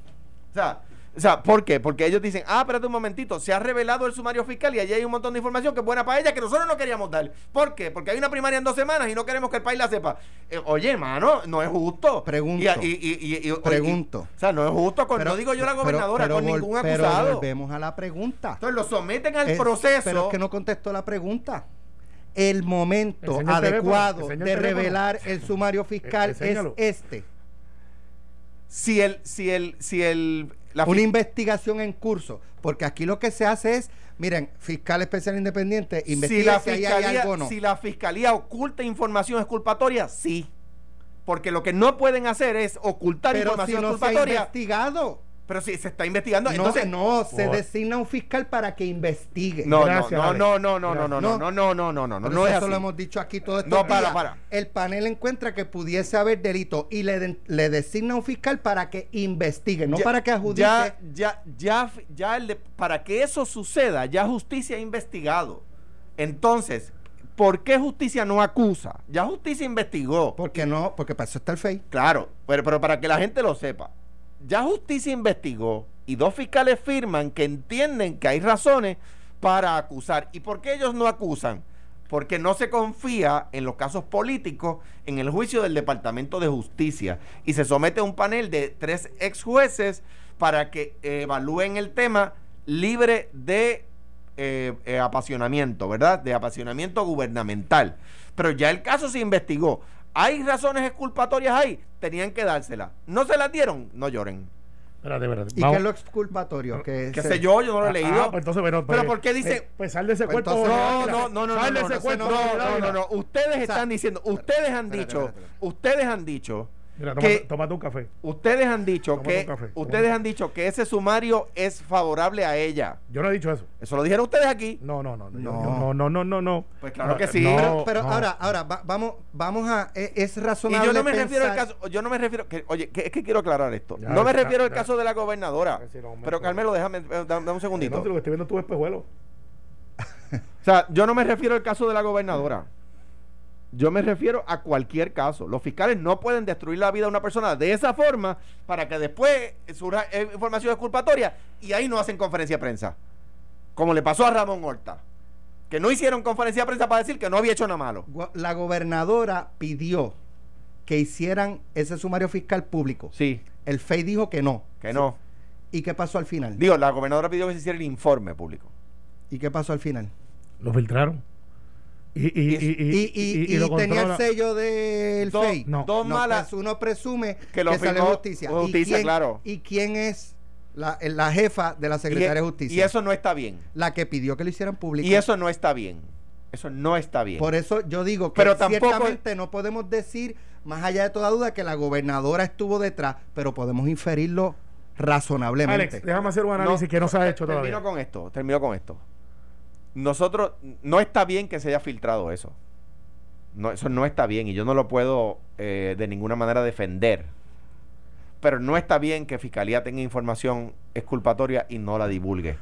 O sea, o sea, ¿por qué? Porque ellos dicen, ah, espérate un momentito, se ha revelado el sumario fiscal y allí hay un montón de información que es buena para ella que nosotros no queríamos dar. ¿Por qué? Porque hay una primaria en dos semanas y no queremos que el país la sepa. Eh, oye, hermano, no es justo. Pregunto. Y- y- y- y- y- Pregunto. o sea, no es justo con, no digo yo la pero- gobernadora, pero con ningún Pero acusado. volvemos a la pregunta. Entonces lo someten al Es- proceso. Pero es que no contestó la pregunta. El momento adecuado el de revelar el sumario fiscal Eh, es enséñalo. este. Si el, si el, si el, la Una investigación en curso. Porque aquí lo que se hace es, miren, fiscal especial independiente, si investiga la si, ahí hay algo o no. si la fiscalía oculta información exculpatoria, sí. Porque lo que no pueden hacer es ocultar pero si información no se ha exculpatoria. investigado. Pero si se está investigando, No, entonces no, se Por- designa un fiscal para que investigue. No, Gracias, no, no, no, no, no, no, no, No. no, no, no, no, no, no, es eso así. lo hemos dicho aquí todo esto. No, para, para. El panel encuentra que pudiese haber delito y le, de- le designa un fiscal para que investigue, no Ya- para que adjudique. Ya, ya, ya, ya el de- para que eso suceda, ya justicia ha investigado. Entonces, ¿por qué justicia no acusa? Ya justicia investigó. Porque no, porque para eso está el FEI. Claro, pero, pero para que la gente lo sepa, ya justicia investigó y dos fiscales firman que entienden que hay razones para acusar. ¿Y por qué ellos no acusan? Porque no se confía en los casos políticos en el juicio del Departamento de Justicia y se somete a un panel de tres ex jueces para que evalúen el tema libre de eh, eh, apasionamiento, ¿verdad? De apasionamiento gubernamental. Pero ya el caso se investigó. ¿Hay razones exculpatorias ahí? Tenían que dárselas. ¿No se las dieron? No lloren. Espérate, espérate. ¿Y Vamos. qué es lo exculpatorio? Que ¿Qué se- sé yo? Yo no lo he Ah, leído. ah, pues entonces, pero, Pero pues, ¿por qué dice- eh, Pues sal de ese Pues cuerpo. entonces- No, no, no, no, no, Sal de no, ese no, cuerpo. no, no, no, no. Ustedes O sea, están diciendo, ustedes han espérate, dicho, espérate, espérate. ustedes han dicho Mira, que- tómate, tómate un café. Ustedes han dicho Tómate que tómate ustedes han dicho que ese sumario es favorable a ella. Yo no he dicho eso. Eso lo dijeron ustedes aquí. No, no, no. No, No. no, no, no, no. no. Pues claro No, que sí. no, Pero, pero no. ahora, ahora va- vamos, vamos a. Es Y razonable. yo no me refiero al caso, yo no me refiero, que, oye, que, es que quiero aclarar esto. Ya, no me ya, refiero al ya. caso de la gobernadora. Si Pero. Carmelo, déjame, eh, dame, dame un No, segundito. si lo que estoy viendo es tu espejuelo. O sea, yo no me refiero al caso de la gobernadora. Yo me refiero a cualquier caso. Los fiscales no pueden destruir la vida de una persona de esa forma para que después surja eh, información exculpatoria y ahí no hacen conferencia de prensa. Como le pasó a Ramón Horta. Que no hicieron conferencia de prensa para decir que no había hecho nada malo. La gobernadora pidió que hicieran ese sumario fiscal público. Sí, El FEI dijo que no. que no. ¿Y qué pasó al final? Digo, la gobernadora pidió que se hiciera el informe público. ¿Y qué pasó al final? Lo filtraron. Y, y, y, y, Y, y- y lo y tenía el sello del Dos- FEI. no. dos No, malas. pues uno presume Que que, lo salió firmó justicia. justicia, ¿Y quién, claro. ¿Y quién es la, la jefa de la Secretaría y, de Justicia? y eso no está bien. La que pidió que lo hicieran público. Y eso no está bien. Eso no está bien. Por eso yo digo que Pero tampoco- ciertamente no podemos decir, más allá de toda duda, que la gobernadora estuvo detrás, pero podemos inferirlo razonablemente. Alex, déjame hacer un análisis que no se ha hecho termino todavía. con esto, termino con esto. Nosotros, no está bien que se haya filtrado eso. Eso no está bien y yo no lo puedo eh, de ninguna manera defender. Pero no está bien que Fiscalía tenga información exculpatoria y no la divulgue.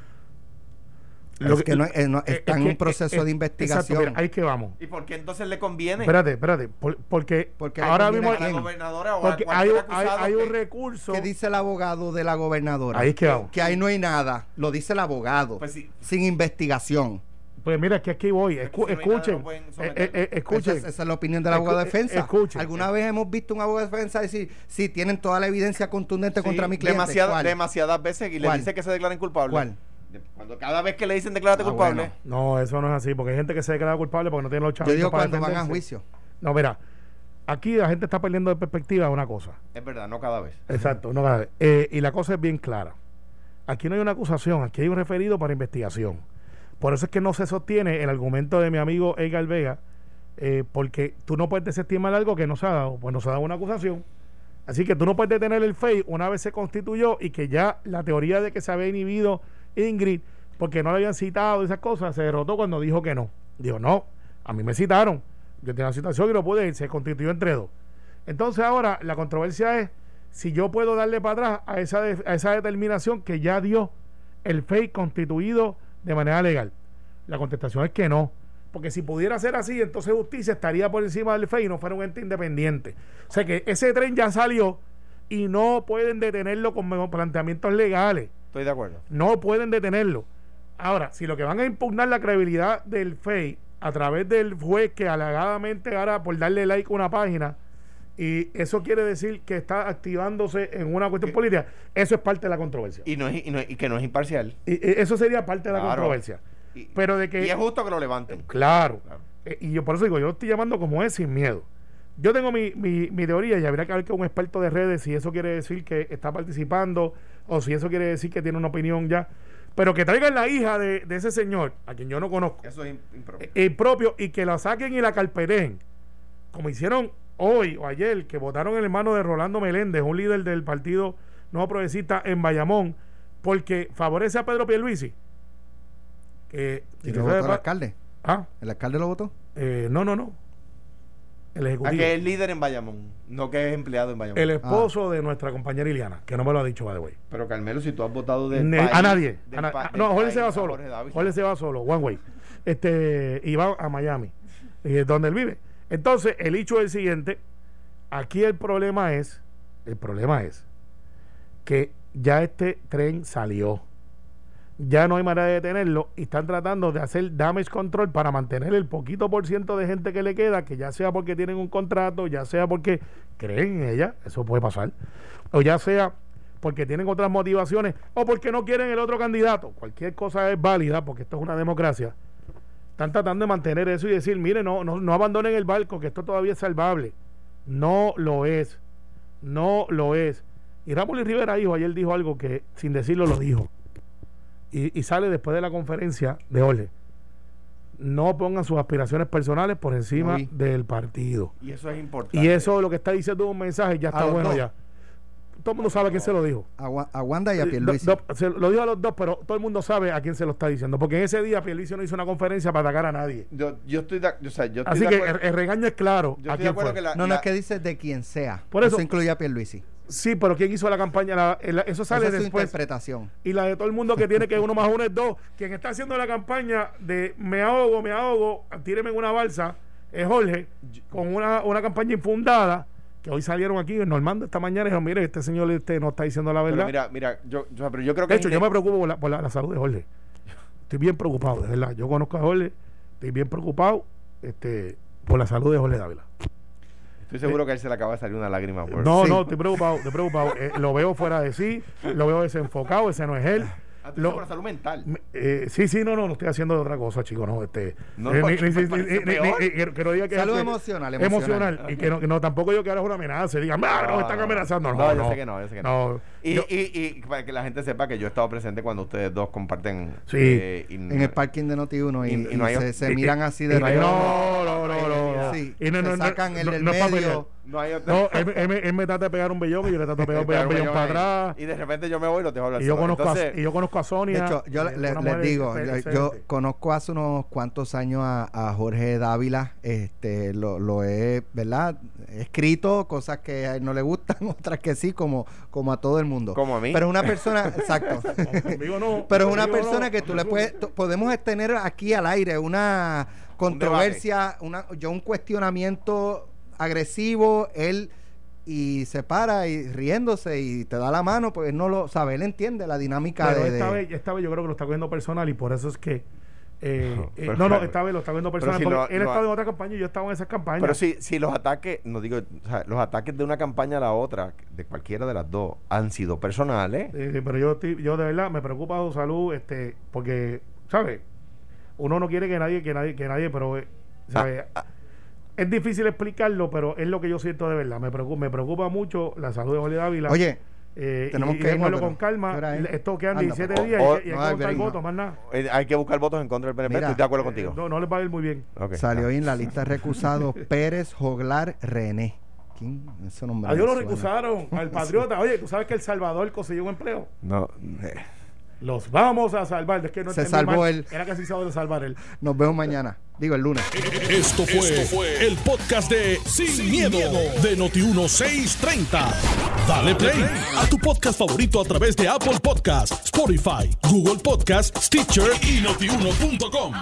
Lo es que no, eh, no, está es en que- un proceso de investigación. Exacto, mira, ahí que vamos. ¿Y por qué entonces le conviene Espérate, espérate. por- porque Porque ahora mismo a a la gobernadora o porque a hay, cualquier un- hay, acusado hay un que- recurso. ¿Qué dice el abogado de la gobernadora? Ahí es que vamos. Que ahí no hay nada. Lo dice el abogado. Pues sí. Sin investigación. Pues mira, que aquí voy. Es que Escu- escuchen. no eh, eh, eh, escuchen. Esa, esa es la opinión del abogado de defensa. escuchen. ¿Alguna vez hemos visto un abogado de defensa decir, sí, tienen toda la evidencia contundente Sí, contra mi cliente? demasiadas veces y le dice que se declaren culpables. ¿Cuál? Cuando cada vez que le dicen declárate Ah, culpable. bueno. No, eso no es así, porque hay gente que se declara culpable porque no tiene los chavos. Yo digo cuando van a juicio. No, mira, aquí la gente está perdiendo de perspectiva una cosa. Es verdad, no cada vez. Exacto, no cada vez. Eh, y la cosa es bien clara. Aquí no hay una acusación, aquí hay un referido para investigación. Por eso es que no se sostiene el argumento de mi amigo Edgar Vega, eh, porque tú no puedes desestimar algo que no se ha dado, pues no se ha dado una acusación. Así que tú no puedes detener el FEI una vez se constituyó y que ya la teoría de que se había inhibido Ingrid porque no le habían citado esas cosas se derrotó cuando dijo que no. Dijo, no, a mí me citaron. Yo tenía citación y no pude ir, se constituyó entre dos. Entonces ahora la controversia es si yo puedo darle para atrás a esa, a esa determinación que ya dio el FEI constituido de manera legal. La contestación es que no. Porque si pudiera ser así, entonces justicia estaría por encima del FEI y no fuera un ente independiente. O sea que ese tren ya salió y no pueden detenerlo con planteamientos legales. Estoy de acuerdo. No pueden detenerlo. Ahora, si lo que van a impugnar la credibilidad del FEI a través del juez que alegadamente ahora por darle like a una página, y eso quiere decir que está activándose en una cuestión política, eso es parte de la controversia. Y, no es, y, no es- y que no es imparcial. Eso sería parte de la Claro. controversia. Y, Pero de que... y es justo que lo levanten. Claro. Claro. Eh, y yo por eso digo, yo lo estoy llamando como es sin miedo. Yo tengo mi, mi, mi teoría y habría que ver con un experto de redes si eso quiere decir que está participando o si eso quiere decir que tiene una opinión ya. Pero que traigan la hija de, de ese señor, a quien yo no conozco, Eso es im- impropio. eh, el propio, y que la saquen y la carpeten, como hicieron hoy o ayer, que votaron el hermano de Rolando Meléndez, un líder del Partido Nuevo Progresista en Bayamón, porque favorece a Pedro Pierluisi. Que, ¿Y que votó el alcalde? Ah, ¿El alcalde lo votó? eh, no, no, no. El A ejecutivo. que es líder en Bayamón, no que es empleado en Bayamón. El esposo de nuestra compañera Iliana, que no me lo ha dicho, by the way. Pero Carmelo, si tú has votado Ne- país, a nadie. a na- a- del no, Jorge se va a solo. Jorge se va solo, one way. Este, y va a Miami, y es donde él vive. Entonces, el hecho es el siguiente. Aquí el problema es, el problema es que ya este tren salió. Ya no hay manera de detenerlo y están tratando de hacer damage control para mantener el poquito por ciento de gente que le queda, que ya sea porque tienen un contrato, ya sea porque creen en ella, eso puede pasar, o ya sea porque tienen otras motivaciones o porque no quieren el otro candidato. Cualquier cosa es válida porque esto es una democracia. Están tratando de mantener eso y decir, mire, no, no, no abandonen el barco, que esto todavía es salvable. No lo es. No lo es. Y Ramón Rivera dijo, ayer dijo algo que sin decirlo lo dijo. Y, y sale después de la conferencia de Ole. No pongan sus aspiraciones personales por encima del partido. Y eso es importante. Y eso lo que está diciendo un mensaje, ya está bueno dos. ya. Todo el mundo sabe a quién se lo dijo. A, Wa- a Wanda y a Eh, Pierluisi. do- do- se lo dijo a los dos, pero todo el mundo sabe a quién se lo está diciendo. Porque en ese día Pierluisi no hizo una conferencia para atacar a nadie. Yo, yo estoy de, o sea, yo estoy Así de que acuerdo- el, el regaño es claro. yo a estoy de acuerdo fue. que la, no, no es que dice de quien sea. Por eso- incluye a Pierluisi. Sí, pero ¿quién hizo la campaña? La- el- eso sale Esa es su después. interpretación. Y la de todo el mundo que tiene que uno más uno es dos. Quien está haciendo la campaña de me ahogo, me ahogo, tíreme en una balsa, es Jorge, con una, una campaña infundada, que hoy salieron aquí, Normando esta mañana y dijeron, mire, este señor este no está diciendo la Pero verdad. mira, mira, yo, yo, pero yo creo que. de hecho, en- yo me preocupo por, la, por la- la salud de Jorge. Estoy bien preocupado, de verdad. Yo conozco a Jorge, estoy bien preocupado este, por la salud de Jorge Dávila. Estoy seguro que a él se le acaba de salir una lágrima. Por... No, Sí. no, estoy preocupado, estoy preocupado. Eh, lo veo fuera de sí, lo veo desenfocado, ese no es él. Ah, tú Lo- por salud mental. Me- eh, sí, sí, no, no, no estoy haciendo de otra cosa, chicos, no, este, No, eh, no, ni- ni- ni- que, que no diga que Salud emocional, emocional, emocional. y que no, que no, tampoco yo que ahora es una amenaza, y digan, ah, nos están amenazando, no, No, no, yo sé que no, yo sé que no. Y, Yo- y, y para que la gente sepa que yo he estado presente cuando ustedes dos comparten. Sí. eh, y- En el parking de Noti1 y, Y- y no hay- se, se y- miran y- así de no, no, no, no, no. Sí, Y no, no, se no, sacan el no, del no medio. No hay otro. No, él, él me- él me trata de pegar un bellón y yo le trato de pegar un bellón, un bellón para atrás. Y de repente yo me voy y lo dejo hablar Y yo, solo. conozco Entonces, a, y yo conozco a Sonia. De hecho, yo le- les mujer digo, yo, yo conozco hace unos cuantos años a, a Jorge Dávila, este, lo, lo he, ¿verdad? He escrito cosas que a él no le gustan, otras que sí, como, como a todo el mundo. Como a mí. Pero es una persona, exacto. Conmigo no, Pero es una conmigo persona no, que tú le puedes, tú- podemos tener aquí al aire una controversia, una, yo un cuestionamiento agresivo, él y se para y riéndose y te da la mano, pues él no lo sabe, él entiende la dinámica Pero de, esta, de- vez, esta vez yo creo que lo está cogiendo personal y por eso es que. eh, No, eh, no, no, esta vez lo está Pero personal. si porque no- él no- estaba en otra campaña y yo estaba en esas campañas. Pero si, si los ataques, no digo, o sea, los ataques de una campaña a la otra, de cualquiera de las dos, han sido personales. Eh, pero yo, estoy- yo de verdad me preocupa su salud, este, porque, ¿sabes? Uno no quiere que nadie, que nadie, que nadie, pero, eh, ¿sabes? Ah, Es difícil explicarlo, pero es lo que yo siento de verdad. Me preocupa, me preocupa mucho la salud de Jorge Dávila. Oye, Eh, tenemos y, que irnos, pero con calma. Esto quedan Anda, 17 pues. días O- y, hay que- hay no, que votos, más nada. eh, hay que buscar votos en contra del PNP. Mira, Estoy de acuerdo Eh, contigo. No, no les va a ir muy bien. Salió ahí en la lista de recusados Pérez Joglar René. ¿Quién? Ese nombre A Dios me lo recusaron, al patriota. Oye, ¿tú sabes que El Salvador consiguió un empleo? No, eh, Los vamos a salvar. Es que no Se salvó mal. él. Era casi se de salvar él. Nos vemos mañana. Digo, el lunes. Esto fue, el podcast de Sin, miedo, de Noti1630. Dale play a tu podcast favorito a través de Apple Podcasts, Spotify, Google Podcasts, Stitcher y notiuno.com.